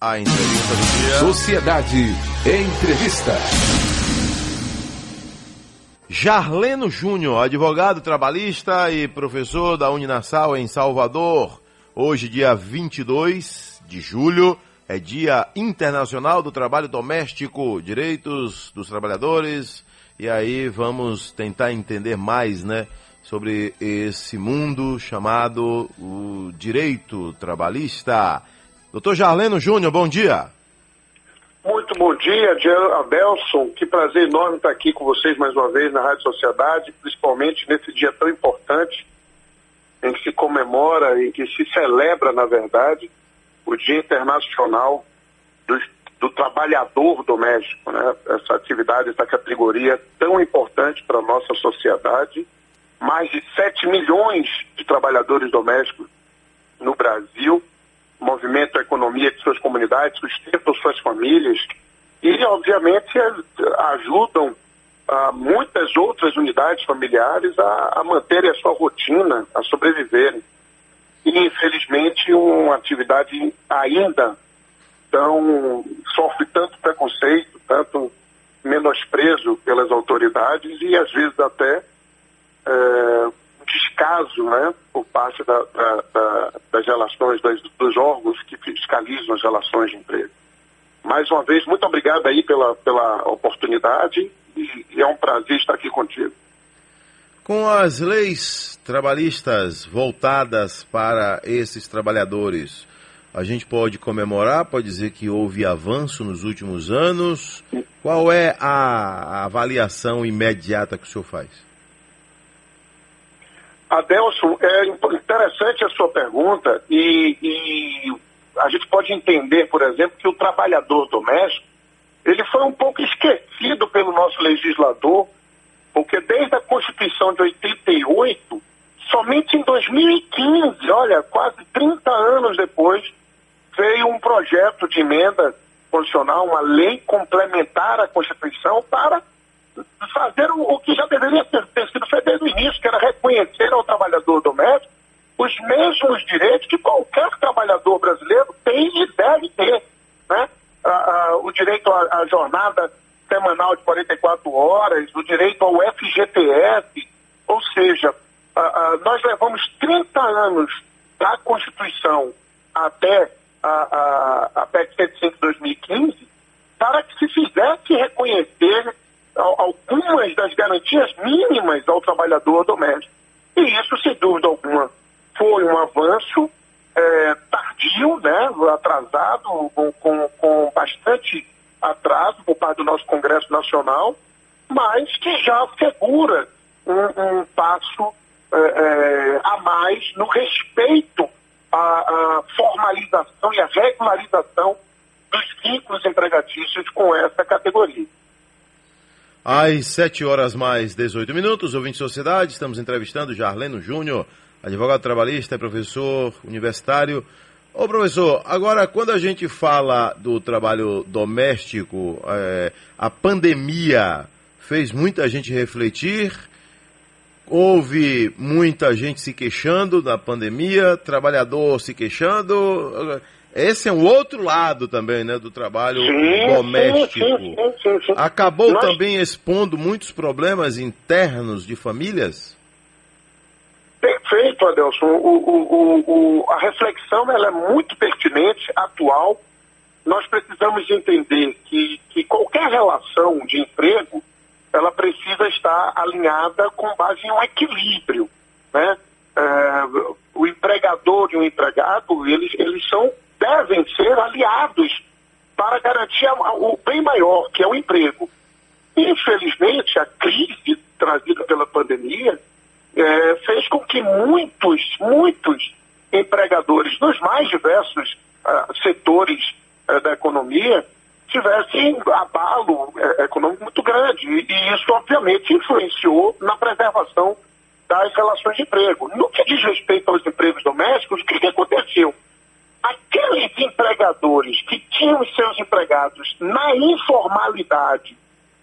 A entrevista do dia. Sociedade Entrevista. Jarleno Júnior, advogado trabalhista e professor da Uninassal em Salvador. Hoje, dia 22 de julho, é Dia Internacional do Trabalho Doméstico, Direitos dos Trabalhadores. E aí vamos tentar entender mais, né, sobre esse mundo chamado o direito trabalhista. Doutor Jarleno Júnior, bom dia. Muito bom dia, Adelson. Que prazer enorme estar aqui com vocês mais uma vez na Rádio Sociedade, principalmente nesse dia tão importante em que se comemora, em que se celebra, na verdade, o Dia Internacional do, do Trabalhador Doméstico. Né? Essa atividade, essa categoria tão importante para a nossa sociedade. Mais de 7 milhões de trabalhadores domésticos no Brasil movimenta a economia de suas comunidades, sustentam suas famílias e, obviamente, ajudam ah, muitas outras unidades familiares a, a manterem a sua rotina, a sobreviverem. E, infelizmente, uma atividade ainda tão sofre tanto preconceito, tanto menosprezo pelas autoridades e, às vezes, até é, descaso né, por parte da, da, da, das relações, das, dos órgãos que fiscalizam as relações de emprego. Mais uma vez, muito obrigado aí pela, pela oportunidade e, e é um prazer estar aqui contigo. Com as leis trabalhistas voltadas para esses trabalhadores, a gente pode comemorar, pode dizer que houve avanço nos últimos anos. Qual é a avaliação imediata que o senhor faz? Adelson, é interessante a sua pergunta e, e, a gente pode entender, por exemplo, que o trabalhador doméstico ele foi um pouco esquecido pelo nosso legislador, porque desde a Constituição de 88, somente em 2015, olha, quase 30 anos depois, veio um projeto de emenda constitucional, uma lei complementar à Constituição para fazer o, o que já deveria ter, sido feito desde o início, que era reconhecer ao trabalhador doméstico os mesmos direitos que qualquer trabalhador brasileiro tem e deve ter. Né? o direito à, à, jornada semanal de 44 horas, o direito ao FGTS, ou seja, nós levamos 30 anos da Constituição até a, a, a PEC 105 de 2015 para que se fizesse reconhecer algumas das garantias mínimas ao trabalhador doméstico. E isso, sem dúvida alguma, foi um avanço é, tardio, né, atrasado, com, com, com, bastante atraso por parte do nosso Congresso Nacional, mas que já segura um, um passo é, é, a mais no respeito à, à formalização e à regularização dos vínculos empregatícios com essa categoria. Às 7 horas mais 18 minutos, ouvinte Sociedade, estamos entrevistando Jarleno Júnior, advogado trabalhista professor universitário. Ô professor, agora quando a gente fala do trabalho doméstico, é, a pandemia fez muita gente refletir, houve muita gente se queixando da pandemia, trabalhador se queixando. Esse é um outro lado também, né, do trabalho sim, doméstico. Sim, sim, Acabou Nós... também expondo muitos problemas internos de famílias? Perfeito, Adelson. O, o, o, a reflexão ela é muito pertinente, atual. Nós precisamos entender que, que qualquer relação de emprego ela precisa estar alinhada com base em um equilíbrio. Né? É, o empregador e o empregado, eles, eles são devem ser aliados para garantir o bem maior, que é o emprego. Infelizmente, a crise trazida pela pandemia é, fez com que muitos, muitos empregadores nos mais diversos uh, setores uh, da economia tivessem abalo uh, econômico muito grande. E, e, isso, obviamente, influenciou na preservação das relações de emprego. No que diz respeito aos empregos domésticos, o que, que aconteceu? Aqueles empregadores que tinham seus empregados na informalidade,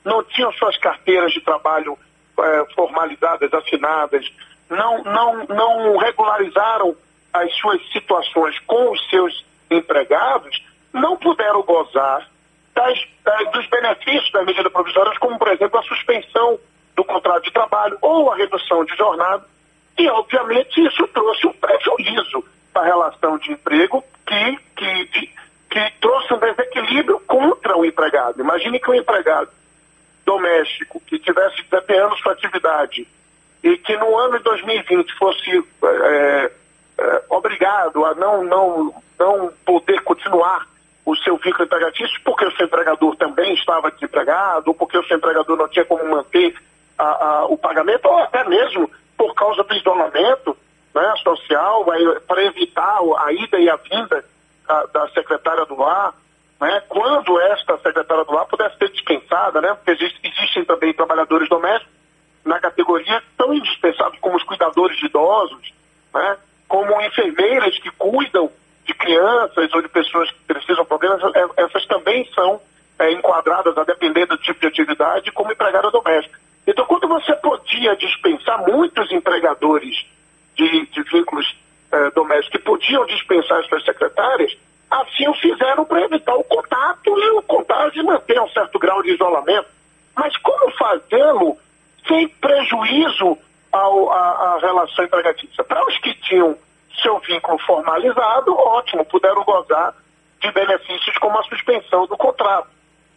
não tinham suas carteiras de trabalho eh, formalizadas, assinadas, não, não, não regularizaram as suas situações com os seus empregados, não puderam gozar das, das, dos benefícios das medidas provisórias, como, por exemplo, a suspensão do contrato de trabalho ou a redução de jornada. E, obviamente, isso trouxe um prejuízo para a relação de emprego que, que, que, que trouxe um desequilíbrio contra o empregado. Imagine que o empregado doméstico que tivesse desempenhando sua atividade e que no ano de 2020 fosse é, é, obrigado a não, não, não poder continuar o seu vínculo empregatício porque o seu empregador também estava desempregado, ou porque o seu empregador não tinha como manter a, a, o pagamento, ou até mesmo por causa do isolamento né, social, para evitar a ida e a vinda da secretária do lar, né, quando esta secretária do lar pudesse ser dispensada, né, porque existe, existem também trabalhadores domésticos na categoria tão indispensáveis como os cuidadores de idosos, né, como enfermeiras que cuidam de crianças ou de pessoas que precisam de problemas, essas também são é, enquadradas, a depender do tipo de atividade, como empregada doméstica. Então, quando você podia dispensar muitos empregadores de, de vínculos é, domésticos que podiam dispensar as suas secretárias, assim o fizeram para evitar o contato e o contágio e manter um certo grau de isolamento. Mas como fazê-lo sem prejuízo à relação empregatícia? Para os que tinham seu vínculo formalizado, ótimo, puderam gozar de benefícios como a suspensão do contrato.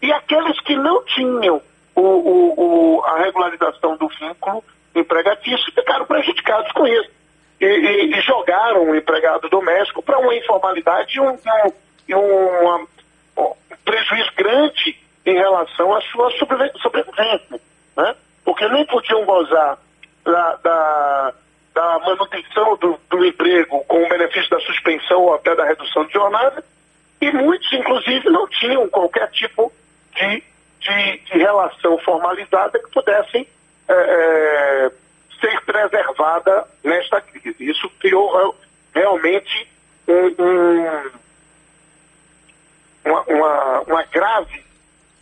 E aqueles que não tinham o, o, o, a regularização do vínculo empregatício ficaram prejudicados com isso. E, e, e jogaram o empregado doméstico para uma informalidade e um, um, um, um, prejuízo grande em relação à sua sobrevivência. Né? Porque nem podiam gozar da, da da manutenção do, do emprego com o benefício da suspensão ou até da redução de jornada, e muitos, inclusive, não tinham qualquer tipo de, de, de relação formalizada que pudessem é, é, ser preservada nesta crise. Isso criou realmente um, um, uma, uma, uma grave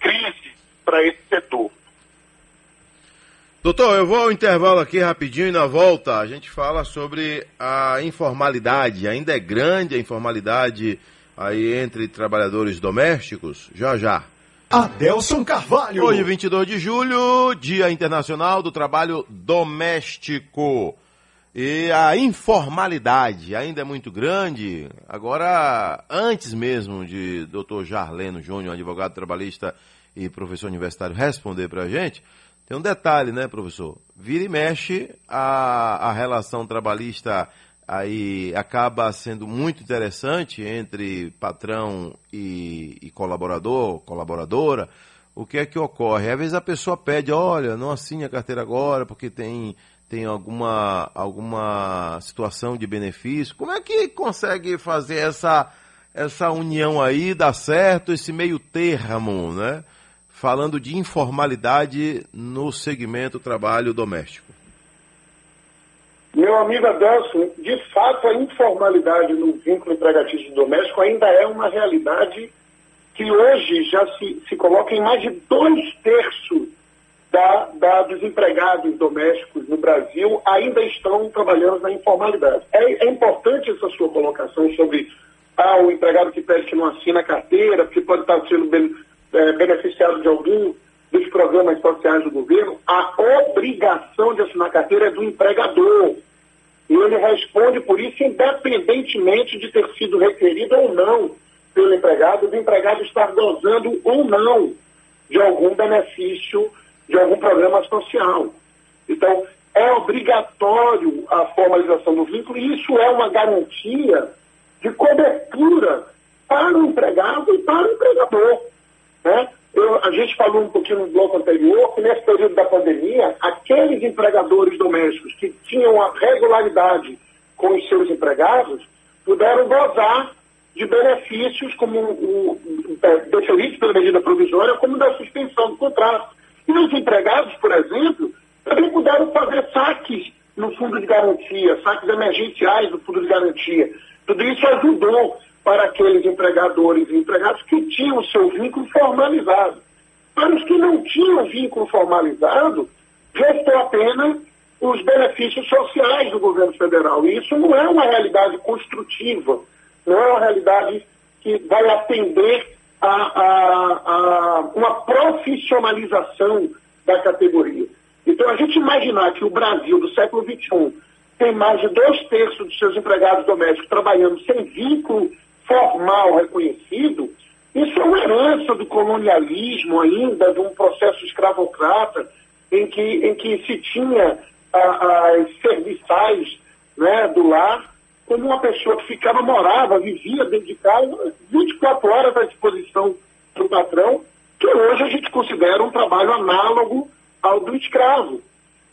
crise para esse setor. Doutor, eu vou ao intervalo aqui rapidinho e na volta a gente fala sobre a informalidade. Ainda é grande a informalidade aí entre trabalhadores domésticos? Já já. Adelson Carvalho. Hoje, 22 de julho, Dia Internacional do Trabalho Doméstico. E a informalidade ainda é muito grande. Agora, antes mesmo de doutor Jarleno Júnior, advogado trabalhista e professor universitário, responder para a gente, tem um detalhe, né, professor? Vira e mexe, a, a relação trabalhista aí acaba sendo muito interessante entre patrão e, e, colaborador, colaboradora. O que é que ocorre? Às vezes a pessoa pede, olha, não assine a carteira agora porque tem, tem alguma, alguma situação de benefício. Como é que consegue fazer essa, essa união aí, dar certo, esse meio termo, né? falando de informalidade no segmento trabalho doméstico. Meu amigo Adelson, de fato a informalidade no vínculo empregatício doméstico ainda é uma realidade que hoje já se, se coloca em mais de dois terços da, da, dos empregados domésticos no Brasil ainda estão trabalhando na informalidade. É, é importante essa sua colocação sobre ah, o empregado que pede que não assina a carteira, porque pode estar sendo é, beneficiado de algum dos programas sociais do governo, a obrigação de assinar carteira é do empregador. E ele responde por isso, independentemente de ter sido requerido ou não pelo empregado, do empregado estar gozando ou não de algum benefício, de algum programa social. Então, é obrigatório a formalização do vínculo e isso é uma garantia de cobertura para o empregado e para o empregador. Né? Eu, a gente falou um pouquinho no bloco anterior que nesse período da pandemia, aqueles empregadores domésticos que tinham a regularidade com os seus empregados puderam gozar de benefícios como o, o deferidos pela medida provisória, como da suspensão do contrato. E os empregados, por exemplo, também puderam fazer saques no fundo de garantia, saques emergenciais do fundo de garantia. Tudo isso ajudou para aqueles empregadores e empregados que tinham seu vínculo formalizado. Para os que não tinham vínculo formalizado, restou apenas os benefícios sociais do governo federal. E isso não é uma realidade construtiva, não é uma realidade que vai atender a, a, a uma profissionalização da categoria. Então, a gente imaginar que o Brasil do século XXI tem mais de dois terços dos seus empregados domésticos trabalhando sem vínculo formal reconhecido, isso é uma herança do colonialismo ainda, de um processo escravocrata, em que, em que se tinha as serviçais né, do lar como uma pessoa que ficava, morava, vivia dentro de casa, 24 horas à disposição do patrão, que hoje a gente considera um trabalho análogo ao do escravo.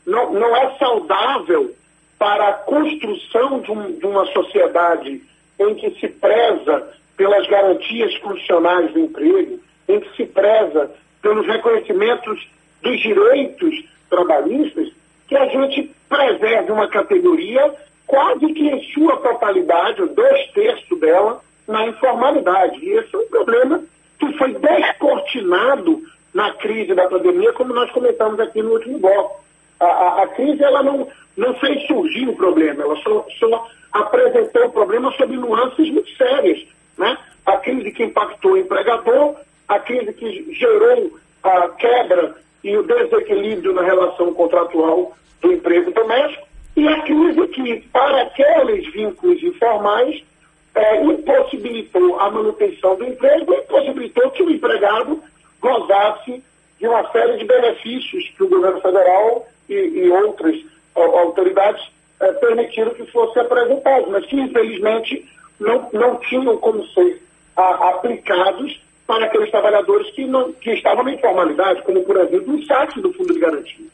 Não, não é saudável para a construção de, um, de uma sociedade em que se preza pelas garantias funcionais do emprego, em que se preza pelos reconhecimentos dos direitos trabalhistas, que a gente preserve uma categoria quase que em sua totalidade, dois terços dela, na informalidade. E esse é um problema que foi descortinado na crise da pandemia, como nós comentamos aqui no último bloco. A, a, a crise ela não, não fez surgir o problema, ela só, só apresentou o problema sob nuances muito sérias. Né? A crise que impactou o empregador, a crise que gerou a quebra e o desequilíbrio na relação contratual do emprego doméstico, e a crise que, para aqueles vínculos informais, é, impossibilitou a manutenção do emprego, impossibilitou que o empregado gozasse de uma série de benefícios que o governo federal e, e outras autoridades é, permitiram que fossem apresentados, mas que infelizmente não, não tinham como ser a, aplicados para aqueles trabalhadores que, não, que estavam na informalidade, como por exemplo o saque do Fundo de Garantia.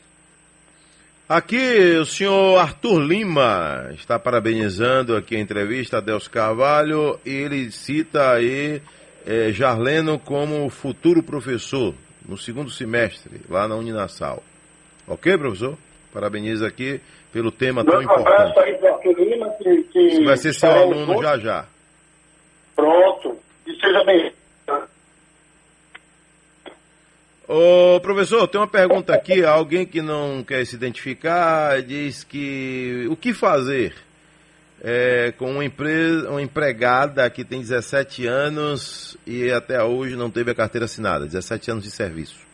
Aqui o senhor Arthur Lima está parabenizando aqui a entrevista a Deus Carvalho e ele cita aí é, Jarleno como futuro professor no segundo semestre lá na Uninassal. Ok, professor? Parabenizo aqui pelo tema tão importante. Aí Lima, que, que vai ser seu aluno já já. Pronto. E seja bem Ô, professor, tem uma pergunta aqui. Alguém que não quer se identificar diz que o que fazer é, com uma, empresa, uma empregada que tem 17 anos e até hoje não teve a carteira assinada, 17 anos de serviço?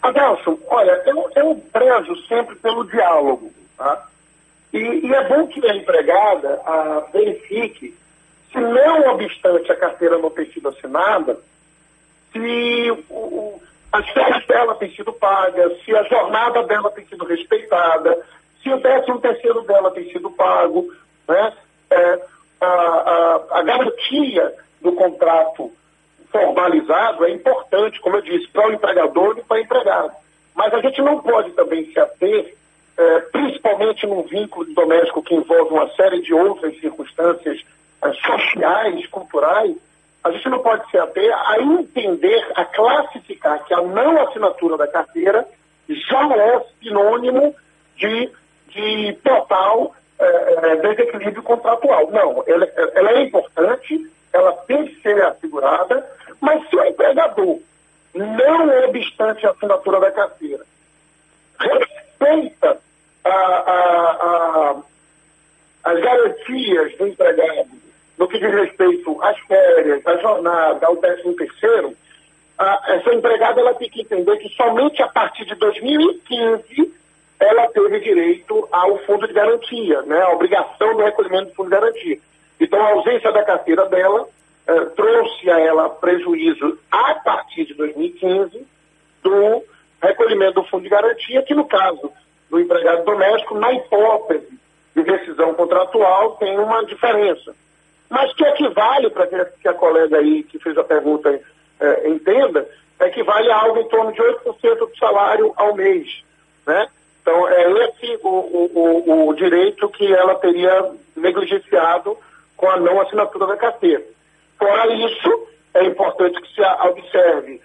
Adelson, olha, eu, eu prezo sempre pelo diálogo, tá? E, e é bom que a empregada a, verifique se não obstante a carteira não ter sido assinada, se o, as férias dela têm sido pagas, se a jornada dela tem sido respeitada, se o décimo terceiro dela tem sido pago, né? É, a, a, a, garantia do contrato formalizado é importante, como eu disse, para o empregador e para o empregado. Mas a gente não pode também se ater, é, principalmente num vínculo doméstico que envolve uma série de outras circunstâncias é, sociais, culturais, a gente não pode se ater a entender, a classificar que a não assinatura da carteira já é sinônimo de, de total é, é, desequilíbrio contratual. Não, ela, ela, é importante, ela tem que ser assegurada, mas se o empregador, não obstante a assinatura da carteira, respeita a, a, a, as garantias do empregado no que diz respeito às férias, à jornada, ao décimo terceiro, essa empregada ela tem que entender que somente a partir de 2015 ela teve direito ao fundo de garantia, né, a obrigação do recolhimento do fundo de garantia. Então a ausência da carteira dela eh, trouxe a ela prejuízo a partir de 2015 do recolhimento do fundo de garantia, que no caso do empregado doméstico, na hipótese de decisão contratual, tem uma diferença mas que equivale, para que a colega aí que fez a pergunta é, entenda, equivale a algo em torno de 8% do salário ao mês. Né? Então, é esse o, o, o, direito que ela teria negligenciado com a não assinatura da carteira. Fora isso, é importante que se observe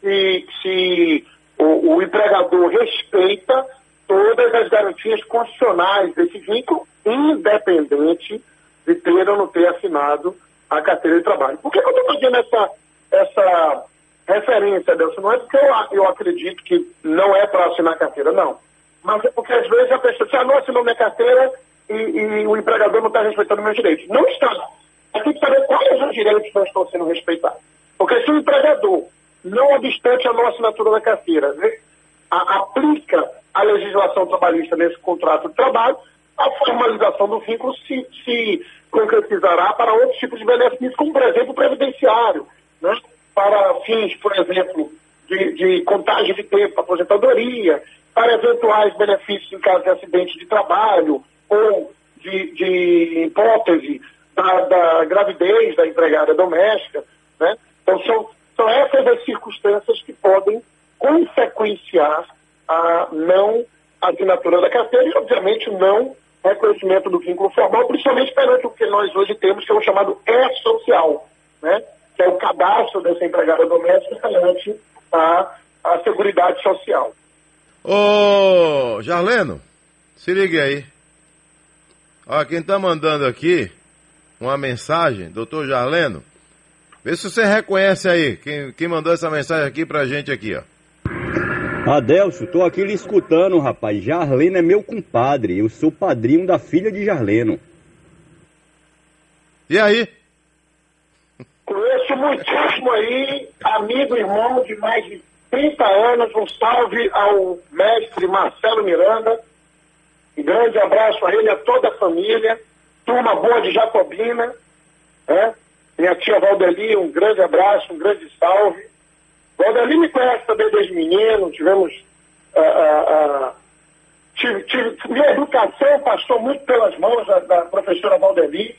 se, se o, o empregador respeita todas as garantias constitucionais desse vínculo, independente de ter ou não ter assinado a carteira de trabalho. Por que, eu estou fazendo essa, essa referência, Delson? Não é porque eu, eu acredito que não é para assinar carteira, não. Mas é porque às vezes a pessoa, se ah, não assinou minha carteira e, e o empregador não está respeitando meus direitos. Não está. Mas tem que saber quais os direitos não estão sendo respeitados. Porque se o empregador, não obstante a nossa assinatura da carteira, né, a, aplica a legislação trabalhista nesse contrato de trabalho, a formalização do vínculo se, se concretizará para outros tipos de benefícios, como, por exemplo, o previdenciário, né? para fins, por exemplo, de, de contagem de tempo, aposentadoria, para eventuais benefícios em caso de acidente de trabalho ou de, de hipótese da, da, gravidez da empregada doméstica. Né? Então, são, são essas as circunstâncias que podem consequenciar a não assinatura da carteira e, obviamente, o não reconhecimento do vínculo formal, principalmente perante o que nós hoje temos, que é o chamado E-Social, né? que é o cadastro dessa empregada doméstica perante a, a Seguridade Social. Ô, Jarleno, se ligue aí. Ó, quem tá mandando aqui uma mensagem, doutor Jarleno, vê se você reconhece aí quem, quem mandou essa mensagem aqui pra gente aqui, ó. Adelso, tô aqui lhe escutando, rapaz. Jarleno é meu compadre. Eu sou padrinho da filha de Jarleno. E aí? Conheço muitíssimo aí, amigo irmão de mais de 30 anos. Um salve ao mestre Marcelo Miranda. Um grande abraço a ele, a toda a família. Turma boa de Jacobina. Né? Minha tia Valdeli, um grande abraço, um grande salve. Valdeli me conhece também desde menino, tivemos. Uh, uh, uh, tive, tive, minha educação passou muito pelas mãos da, da professora Valdeli.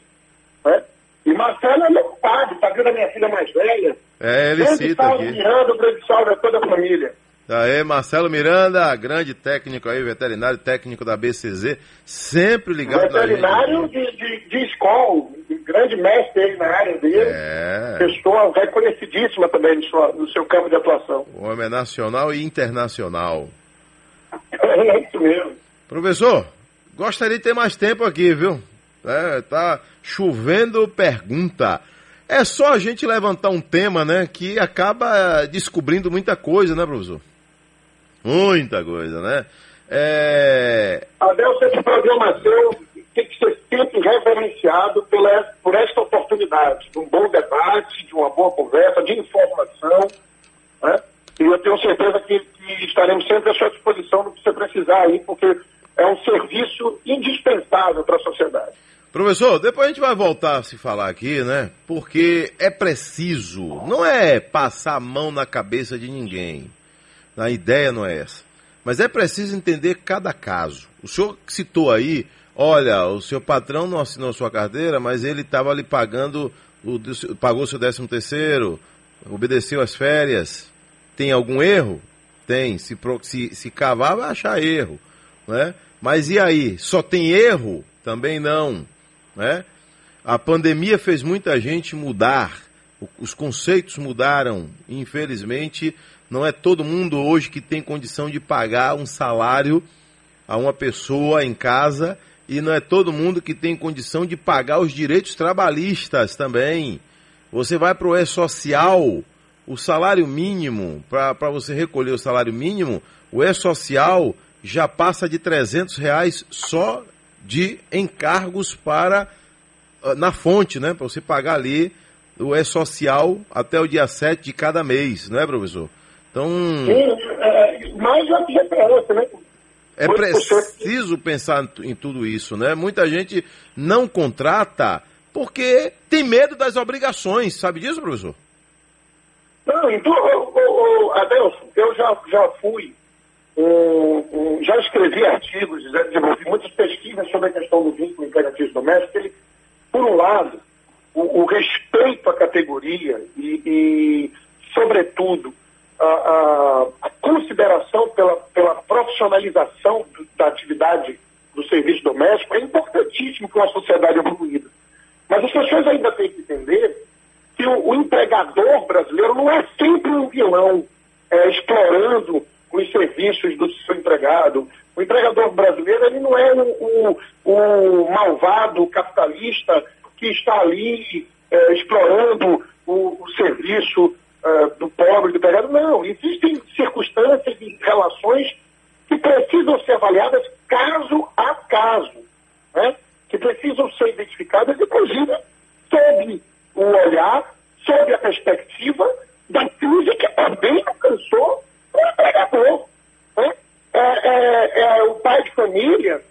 Né? E Marcelo é meu pai, tá vendo a minha filha mais velha. É, ele grande cita salve aqui. Miranda, grande salve a toda a família. Aí, Marcelo Miranda, grande técnico aí, veterinário técnico da BCZ, sempre ligado veterinário na. Veterinário de, de, de escola, grande mestre aí na área dele. É. Pessoa reconhecidíssima também no seu, no seu campo de atuação. O homem é nacional e internacional. É isso mesmo. Professor, gostaria de ter mais tempo aqui, viu? É, tá chovendo pergunta. É só a gente levantar um tema, né, que acaba descobrindo muita coisa, né, professor? Muita coisa, né? É... Adel, esse programa seu tem que ser sempre reverenciado pela, por esta oportunidade, de um bom debate, de uma boa conversa, de informação, né? E eu tenho certeza que, que estaremos sempre à sua disposição no que você precisar aí, porque é um serviço indispensável para a sociedade. Professor, depois a gente vai voltar a se falar aqui, né? Porque é preciso, não é passar a mão na cabeça de ninguém. A ideia não é essa. Mas é preciso entender cada caso. O senhor citou aí, olha, o seu patrão não assinou sua carteira, mas ele estava lhe pagando, o, pagou seu décimo terceiro, obedeceu as férias. Tem algum erro? Tem. Se, se, se cavar, vai achar erro. Né? Mas e aí? Só tem erro? Também não. Né? A pandemia fez muita gente mudar, os conceitos mudaram. Infelizmente, não é todo mundo hoje que tem condição de pagar um salário a uma pessoa em casa e não é todo mundo que tem condição de pagar os direitos trabalhistas também. Você vai para o E-Social, o salário mínimo, para você recolher o salário mínimo, o E-Social já passa de 300 reais só de encargos para na fonte, né? Para você pagar ali o E-Social até o dia 7 de cada mês, não é, professor? Então. Sim, é, mais do que GPS, né? É preciso pensar em tudo isso, né? Muita gente não contrata porque tem medo das obrigações, sabe disso, professor? Não, então, oh, Adelson, eu já, já fui, um, um, já escrevi artigos, já desenvolvi muitas pesquisas sobre a questão do vínculo empregatício doméstico. Ele, por um lado, o, o respeito à categoria e, e sobretudo, a, a, consideração pela, pela profissionalização da atividade do serviço doméstico é importantíssimo para uma sociedade evoluída. Mas as pessoas ainda têm que entender que o, o empregador brasileiro não é sempre um vilão é, explorando os serviços do seu empregado. O empregador brasileiro ele não é o, o, o malvado capitalista que está ali é, explorando o, o serviço uh, do pobre, do empregado. Não, existem circunstâncias e relações que precisam ser avaliadas caso a caso, né? que precisam ser identificadas e, ser sob o olhar, sob a perspectiva da crise que também alcançou o empregador. Né? É, é, é, o pai de família,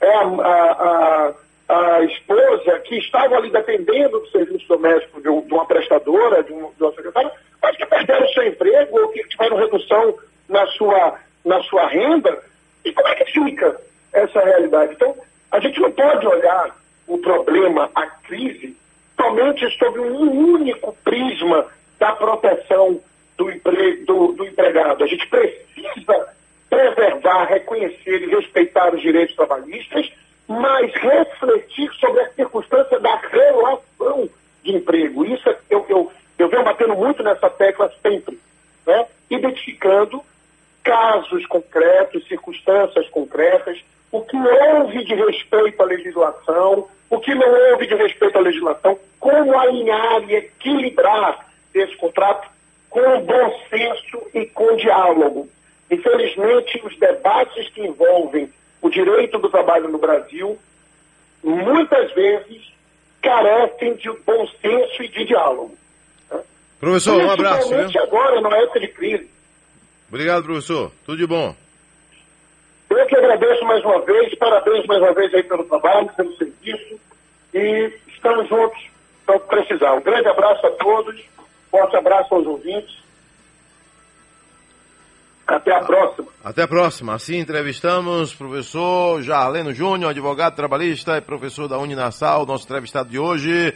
é a, a, a, a, esposa que estava ali dependendo do serviço doméstico de, uma prestadora, de, um, de uma secretária, mas que perderam seu emprego ou que tiveram redução na sua, na sua renda. E como é que fica essa realidade? Então, a gente não pode olhar o problema, a crise, somente sob um único prisma da proteção do, empre, do, do empregado. A gente precisa preservar, reconhecer e respeitar os direitos trabalhistas, mas refletir sobre a circunstância da relação de emprego. Isso eu, eu, eu venho batendo muito nessa tecla sempre, né? identificando casos concretos, circunstâncias concretas, o que houve de respeito à legislação, o que não houve de respeito à legislação, como alinhar e equilibrar esse contrato com bom senso e com diálogo. Infelizmente, os debates que envolvem o direito do trabalho no Brasil, muitas vezes, carecem de bom senso e de diálogo. Professor, um abraço. Principalmente agora, na época de crise. Obrigado, professor. Tudo de bom. Eu que agradeço mais uma vez, parabéns mais uma vez aí pelo trabalho, pelo serviço e estamos juntos para precisar. Um grande abraço a todos, forte abraço aos ouvintes. Até a próxima. Até a próxima. Assim entrevistamos professor Jarleno Júnior, advogado trabalhista e professor da Uninassal, nosso entrevistado de hoje.